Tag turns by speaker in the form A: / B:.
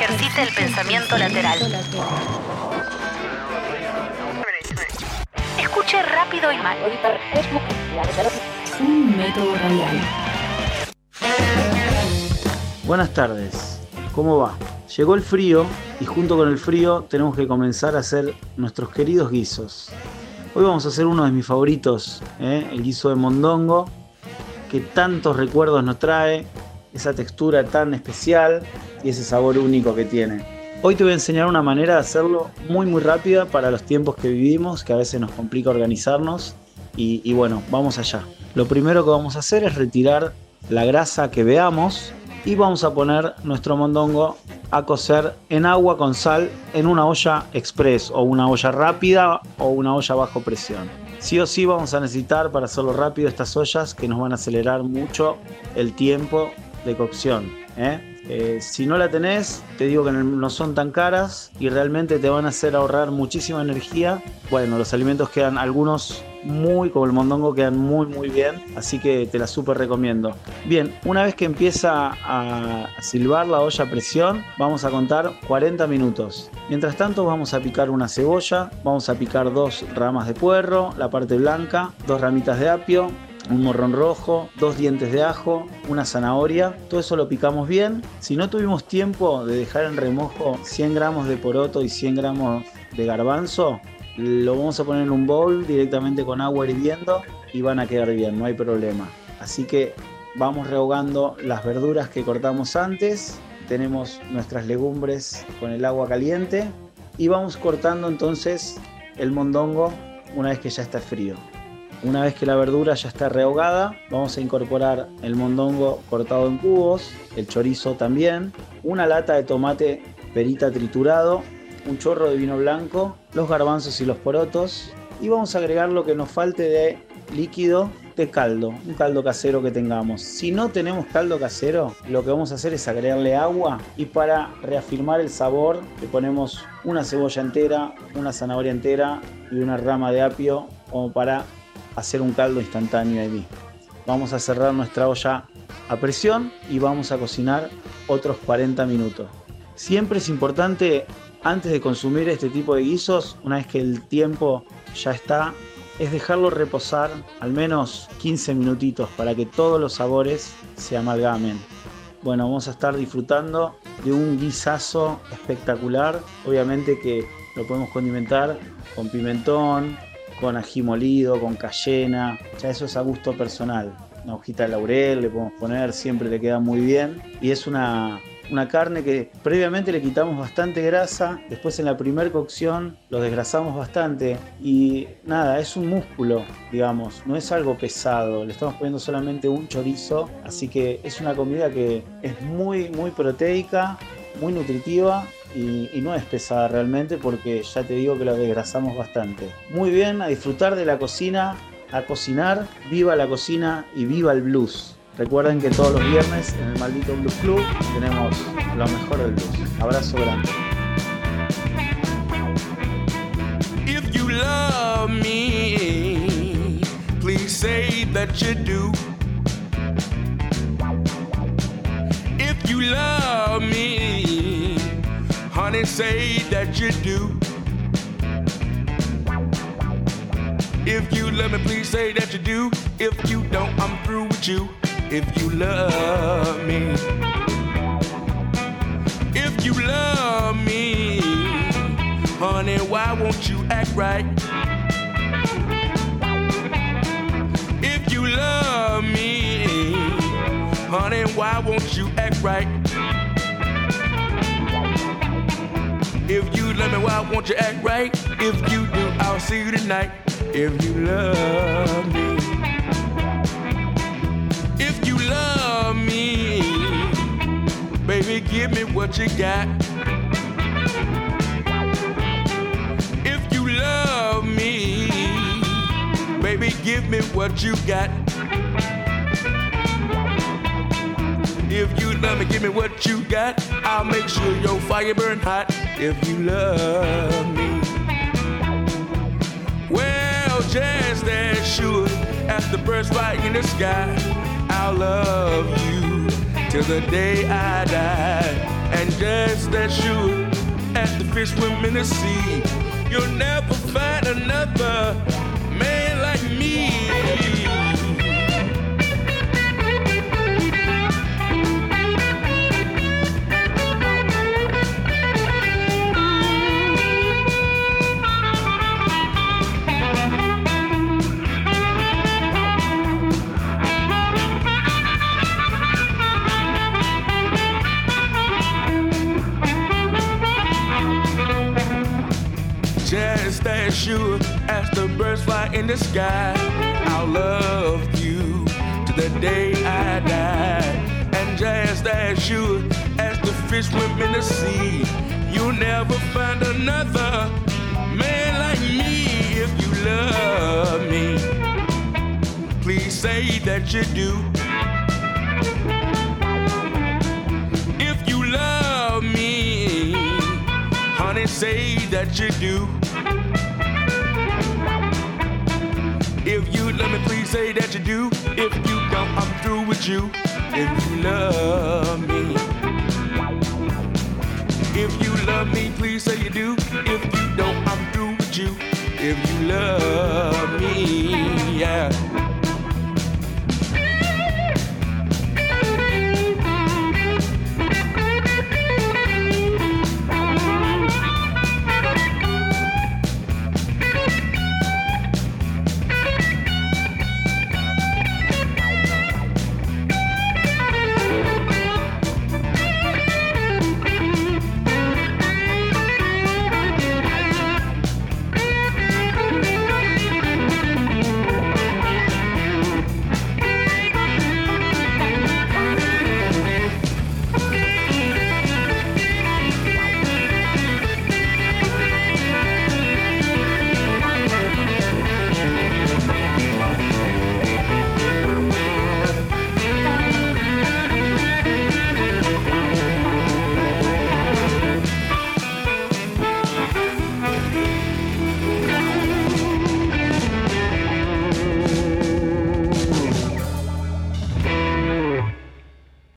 A: Ejercite el pensamiento lateral. Escuche rápido y mal.
B: Un método radial.
C: Buenas tardes, ¿cómo va? Llegó el frío y junto con el frío tenemos que comenzar a hacer nuestros queridos guisos. Hoy vamos a hacer uno de mis favoritos, ¿eh? el guiso de mondongo, que tantos recuerdos nos trae, esa textura tan especial y ese sabor único que tiene. Hoy te voy a enseñar una manera de hacerlo muy muy rápida para los tiempos que vivimos, que a veces nos complica organizarnos. Y, y bueno, vamos allá. Lo primero que vamos a hacer es retirar la grasa que veamos y vamos a poner nuestro mondongo a cocer en agua con sal en una olla express o una olla rápida o una olla bajo presión. Sí o sí vamos a necesitar para hacerlo rápido estas ollas que nos van a acelerar mucho el tiempo de cocción. ¿eh? Eh, si no la tenés, te digo que no son tan caras y realmente te van a hacer ahorrar muchísima energía. Bueno, los alimentos quedan algunos muy, como el mondongo, quedan muy muy bien, así que te la súper recomiendo. Bien, una vez que empieza a silbar la olla a presión, vamos a contar 40 minutos. Mientras tanto vamos a picar una cebolla, vamos a picar dos ramas de puerro, la parte blanca, dos ramitas de apio, un morrón rojo, dos dientes de ajo, una zanahoria. Todo eso lo picamos bien. Si no tuvimos tiempo de dejar en remojo 100 gramos de poroto y 100 gramos de garbanzo, lo vamos a poner en un bowl directamente con agua hirviendo y van a quedar bien, no hay problema. Así que vamos rehogando las verduras que cortamos antes. Tenemos nuestras legumbres con el agua caliente y vamos cortando entonces el mondongo una vez que ya está frío. Una vez que la verdura ya está rehogada, vamos a incorporar el mondongo cortado en cubos, el chorizo también, una lata de tomate perita triturado, un chorro de vino blanco, los garbanzos y los porotos y vamos a agregar lo que nos falte de líquido de caldo, un caldo casero que tengamos. Si no tenemos caldo casero, lo que vamos a hacer es agregarle agua y para reafirmar el sabor le ponemos una cebolla entera, una zanahoria entera y una rama de apio como para hacer un caldo instantáneo ahí. Vamos a cerrar nuestra olla a presión y vamos a cocinar otros 40 minutos. Siempre es importante antes de consumir este tipo de guisos, una vez que el tiempo ya está, es dejarlo reposar al menos 15 minutitos para que todos los sabores se amalgamen. Bueno, vamos a estar disfrutando de un guisazo espectacular. Obviamente que lo podemos condimentar con pimentón, con ají molido, con cayena, ya eso es a gusto personal. Una hojita de laurel le podemos poner, siempre le queda muy bien. Y es una, una carne que previamente le quitamos bastante grasa, después en la primera cocción lo desgrasamos bastante. Y nada, es un músculo, digamos, no es algo pesado, le estamos poniendo solamente un chorizo, así que es una comida que es muy, muy proteica, muy nutritiva y, no es pesada realmente porque ya te digo que lo desgrasamos bastante. Muy bien, a disfrutar de la cocina, a cocinar, viva la cocina y viva el blues. Recuerden que todos los viernes en el maldito Blues Club tenemos lo mejor del blues. Abrazo grande.
D: If you love me, please say that you do. If you love say that you do. If you love me, please say that you do. If you don't, I'm through with you. If you love me, if you love me, honey, why won't you act right? If you love me, honey, why won't you act right? If you love me, why won't you act right? If you do, I'll see you tonight. If you love me. If you love me, baby, give me what you got. If you love me, baby, give me what you got. If you love me, give me what you got. I'll make sure your fire burn hot. If you love me, well, just as sure as the birds fly in the sky, I'll love you till the day I die. and just as sure as the fish swim in the sea, you'll never find another as the birds fly in the sky, I'll love you to the day I die. And just as sure as the fish swim in the sea, you'll never find another man like me if you love me. Please say that you do. If you love me, honey, say that you do. say that you do. If you don't, I'm through with you. If you love me, if you love me, please say you do. If you don't, I'm through with you. If you love me, yeah.